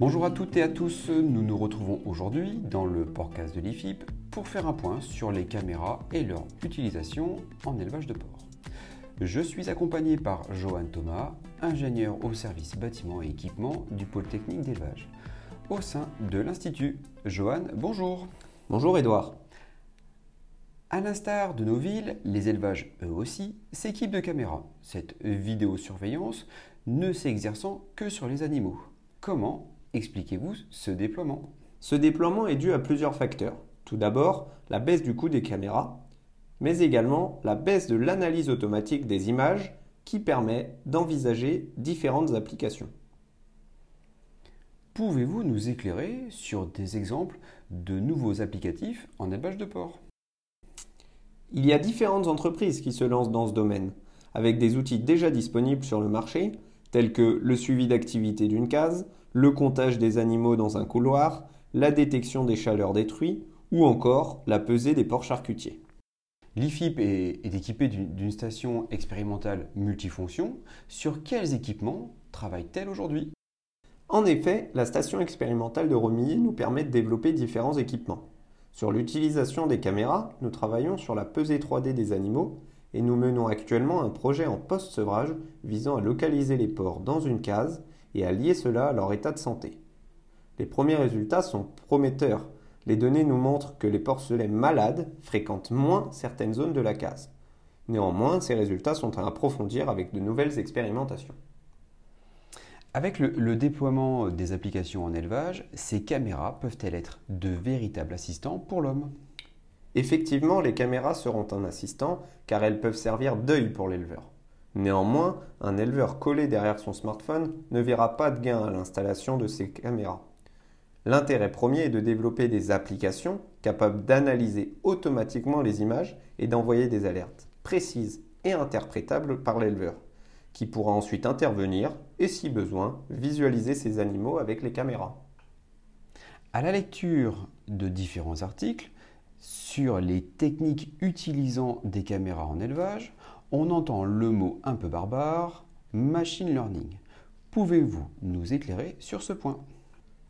Bonjour à toutes et à tous, nous nous retrouvons aujourd'hui dans le podcast de l'IFIP pour faire un point sur les caméras et leur utilisation en élevage de porc. Je suis accompagné par Johan Thomas, ingénieur au service bâtiment et équipement du pôle technique d'élevage, au sein de l'Institut. Johan, bonjour. Bonjour Edouard. À l'instar de nos villes, les élevages, eux aussi, s'équipent de caméras. Cette vidéosurveillance ne s'exerçant que sur les animaux. Comment expliquez-vous ce déploiement Ce déploiement est dû à plusieurs facteurs. Tout d'abord, la baisse du coût des caméras, mais également la baisse de l'analyse automatique des images qui permet d'envisager différentes applications. Pouvez-vous nous éclairer sur des exemples de nouveaux applicatifs en élevage de porc Il y a différentes entreprises qui se lancent dans ce domaine, avec des outils déjà disponibles sur le marché, tels que le suivi d'activité d'une case, le comptage des animaux dans un couloir, la détection des chaleurs détruites ou encore la pesée des porcs charcutiers. L'IFIP est, équipé d'une station expérimentale multifonction. Sur quels équipements travaille-t-elle aujourd'hui? En effet, la station expérimentale de Romilly nous permet de développer différents équipements. Sur l'utilisation des caméras, nous travaillons sur la pesée 3D des animaux et nous menons actuellement un projet en post-sevrage visant à localiser les porcs dans une case et à lier cela à leur état de santé. Les premiers résultats sont prometteurs. Les données nous montrent que les porcelets malades fréquentent moins certaines zones de la case. Néanmoins, ces résultats sont à approfondir avec de nouvelles expérimentations. Avec le, le, déploiement des applications en élevage, ces caméras peuvent-elles être de véritables assistants pour l'homme? Effectivement, les caméras seront un assistant car elles peuvent servir d'œil pour l'éleveur. Néanmoins, un éleveur collé derrière son smartphone ne verra pas de gain à l'installation de ces caméras. L'intérêt premier est de développer des applications capables d'analyser automatiquement les images et d'envoyer des alertes précises et interprétables par l'éleveur, qui pourra ensuite intervenir et, si besoin, visualiser ces animaux avec les caméras. À la lecture de différents articles sur les techniques utilisant des caméras en élevage, on entend le mot un peu barbare, machine learning. Pouvez-vous nous éclairer sur ce point?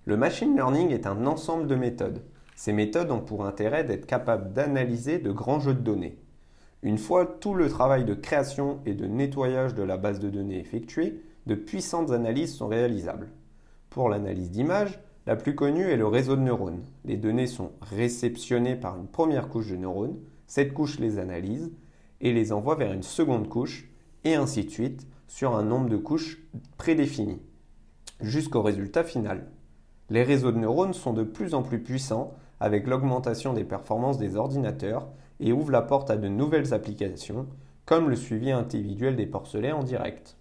Le machine learning est un ensemble de méthodes. Ces méthodes ont pour intérêt d'être capables d'analyser de grands jeux de données. Une fois tout le travail de création et de nettoyage de la base de données effectué, de puissantes analyses sont réalisables. Pour l'analyse d'images, la plus connue est le réseau de neurones. Les données sont réceptionnées par une première couche de neurones, cette couche les analyse et les envoie vers une seconde couche, et ainsi de suite, sur un nombre de couches prédéfini, jusqu'au résultat final. Les réseaux de neurones sont de plus en plus puissants avec l'augmentation des performances des ordinateurs et ouvrent la porte à de nouvelles applications, comme le suivi individuel des porcelets en direct.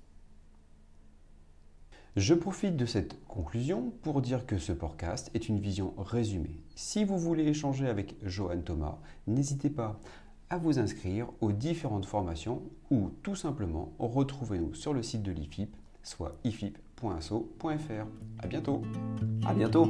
Je profite de cette conclusion pour dire que ce podcast est une vision résumée. Si vous voulez échanger avec Johan Thomas, n'hésitez pas à vous inscrire aux différentes formations ou tout simplement retrouvez-nous sur le site de l'IFIP, soit ifip.asso.fr. À bientôt. À bientôt.